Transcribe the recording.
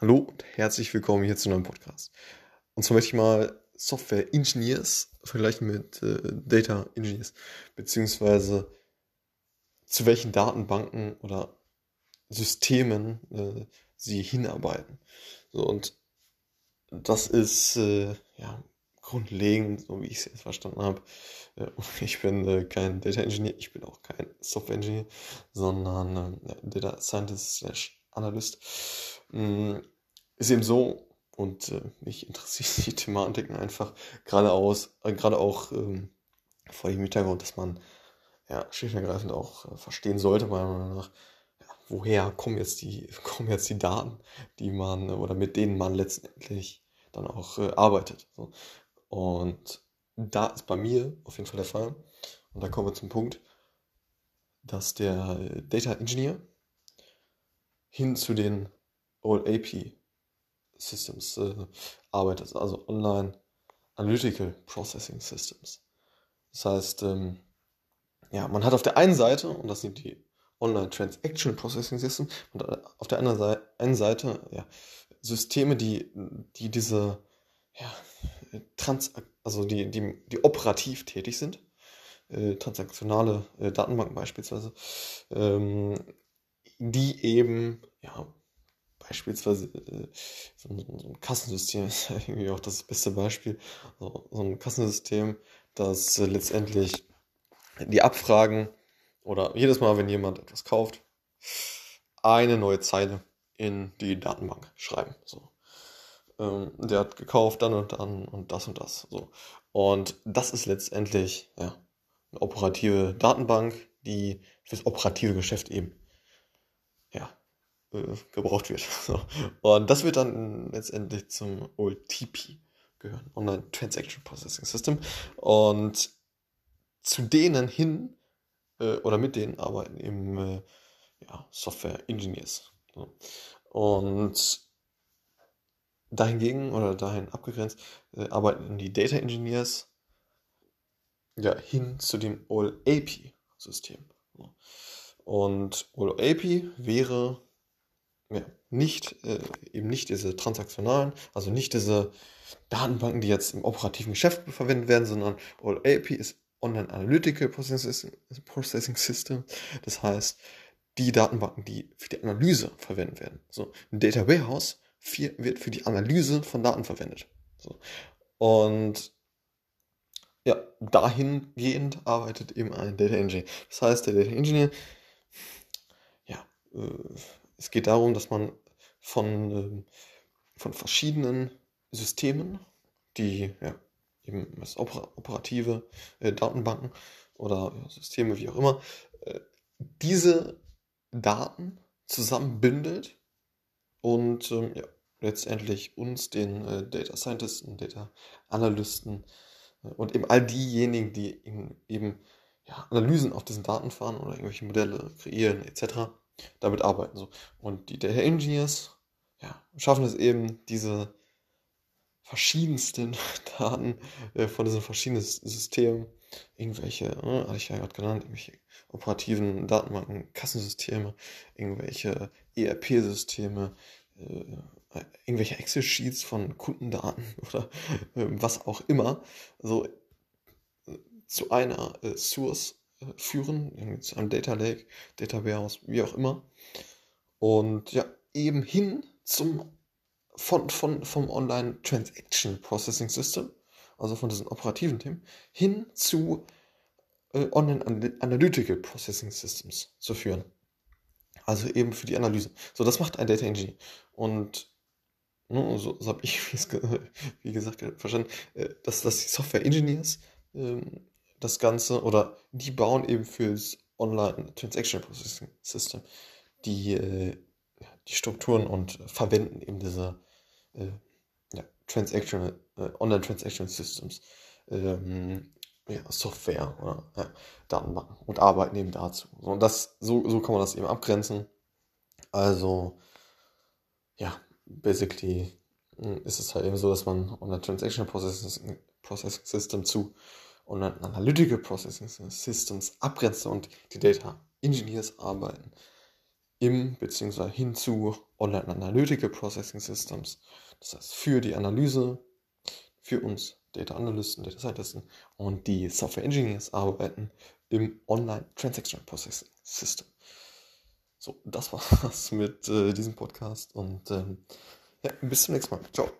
Hallo und herzlich willkommen hier zu einem Podcast. Und zwar möchte ich mal Software Engineers vergleichen mit äh, Data Engineers, beziehungsweise zu welchen Datenbanken oder Systemen äh, sie hinarbeiten. So, und das ist äh, ja grundlegend, so wie ich es jetzt verstanden habe. Äh, ich bin äh, kein Data Engineer, ich bin auch kein Software Engineer, sondern äh, Data Scientist slash Analyst. Mm, ist eben so, und äh, mich interessiert die Thematiken einfach geradeaus, äh, gerade auch ähm, vor dem Hintergrund, dass man ja schlicht und ergreifend auch äh, verstehen sollte, meiner Meinung nach, ja, woher kommen jetzt die, kommen jetzt die Daten, die man oder mit denen man letztendlich dann auch äh, arbeitet. So. Und da ist bei mir auf jeden Fall der Fall. Und da kommen wir zum Punkt, dass der Data Engineer hin zu den OLAP Systems äh, arbeitet, also Online Analytical Processing Systems. Das heißt, ähm, ja, man hat auf der einen Seite, und das sind die Online Transaction Processing Systems, und auf der anderen Seite, einen Seite ja, Systeme, die, die diese ja, Trans also die, die, die operativ tätig sind, äh, transaktionale äh, Datenbanken beispielsweise, ähm, die eben ja, beispielsweise äh, so, ein, so, ein, Kassensystem ist irgendwie auch das beste Beispiel. So, so ein Kassensystem, das äh, letztendlich die Abfragen oder jedes Mal, wenn jemand etwas kauft, eine neue Zeile in die Datenbank schreiben. So. Ähm, der hat gekauft dann und dann und das und das. So. Und das ist letztendlich ja, eine operative Datenbank, die fürs operative Geschäft eben äh, gebraucht wird. Und das wird dann letztendlich zum OLTP gehören, Online Transaction Processing System. Und zu denen hin äh, oder mit denen arbeiten eben äh, ja, Software Engineers. Und dahingegen oder dahin abgegrenzt arbeiten die Data Engineers ja, hin zu dem OLAP-System. So. Und OLAP wäre ja, nicht, äh, eben nicht diese transaktionalen, also nicht diese Datenbanken, die jetzt im operativen Geschäft verwendet werden, sondern OLAP ist Online Analytical Processing System. Das heißt, die Datenbanken, die für die Analyse verwendet werden. So, ein Data Warehouse wird für die Analyse von Daten verwendet. So. Und ja, dahingehend arbeitet eben ein Data Engineer. Das heißt, der Data Engineer, ja, äh, es geht darum, dass man von, ähm, von verschiedenen Systemen, die ja, eben das operative äh, Datenbanken oder ja, Systeme, wie auch immer, äh, diese Daten zusammenbindet und ähm, ja, letztendlich uns, den äh, Data Scientisten, Data Analysten äh, und eben all diejenigen, die eben ja, Analysen auf diesen Daten fahren oder irgendwelche Modelle kreieren etc damit arbeiten. So. Und die Data Engineers ja, schaffen es eben, diese verschiedensten Daten äh, von diesen verschiedenen Systemen, irgendwelche, äh, hatte ich ja gerade genannt, irgendwelche operativen Datenbanken, Kassensysteme, irgendwelche ERP-Systeme, äh, irgendwelche Excel-Sheets von Kundendaten oder äh, was auch immer, so äh, zu einer äh, Source führen, einem Data Lake, Data Warehouse, wie auch immer. Und ja, eben hin zum von, von, vom Online Transaction Processing System, also von diesen operativen Themen, hin zu äh, Online Analytical Processing Systems zu führen. Also eben für die Analyse. So, das macht ein Data Engineer. Und ne, so, so habe ich, wie gesagt, verstanden, äh, dass, dass die Software Engineers ähm, das Ganze oder die bauen eben fürs Online Transaction Processing System die, äh, die Strukturen und verwenden eben diese äh, ja, Transaction, äh, Online Transaction Systems ähm, ja, Software oder ja, Datenbanken und arbeiten eben dazu. So, und das, so, so kann man das eben abgrenzen. Also, ja, basically hm, ist es halt eben so, dass man Online Transaction Processing, Processing System zu und an Analytical Processing Systems abgrenzen und die Data Engineers arbeiten im bzw. hin zu Online Analytical Processing Systems. Das heißt für die Analyse, für uns Data Analysten, Data Scientisten und die Software Engineers arbeiten im Online Transaction Processing System. So, das war's mit äh, diesem Podcast und ähm, ja, bis zum nächsten Mal. Ciao.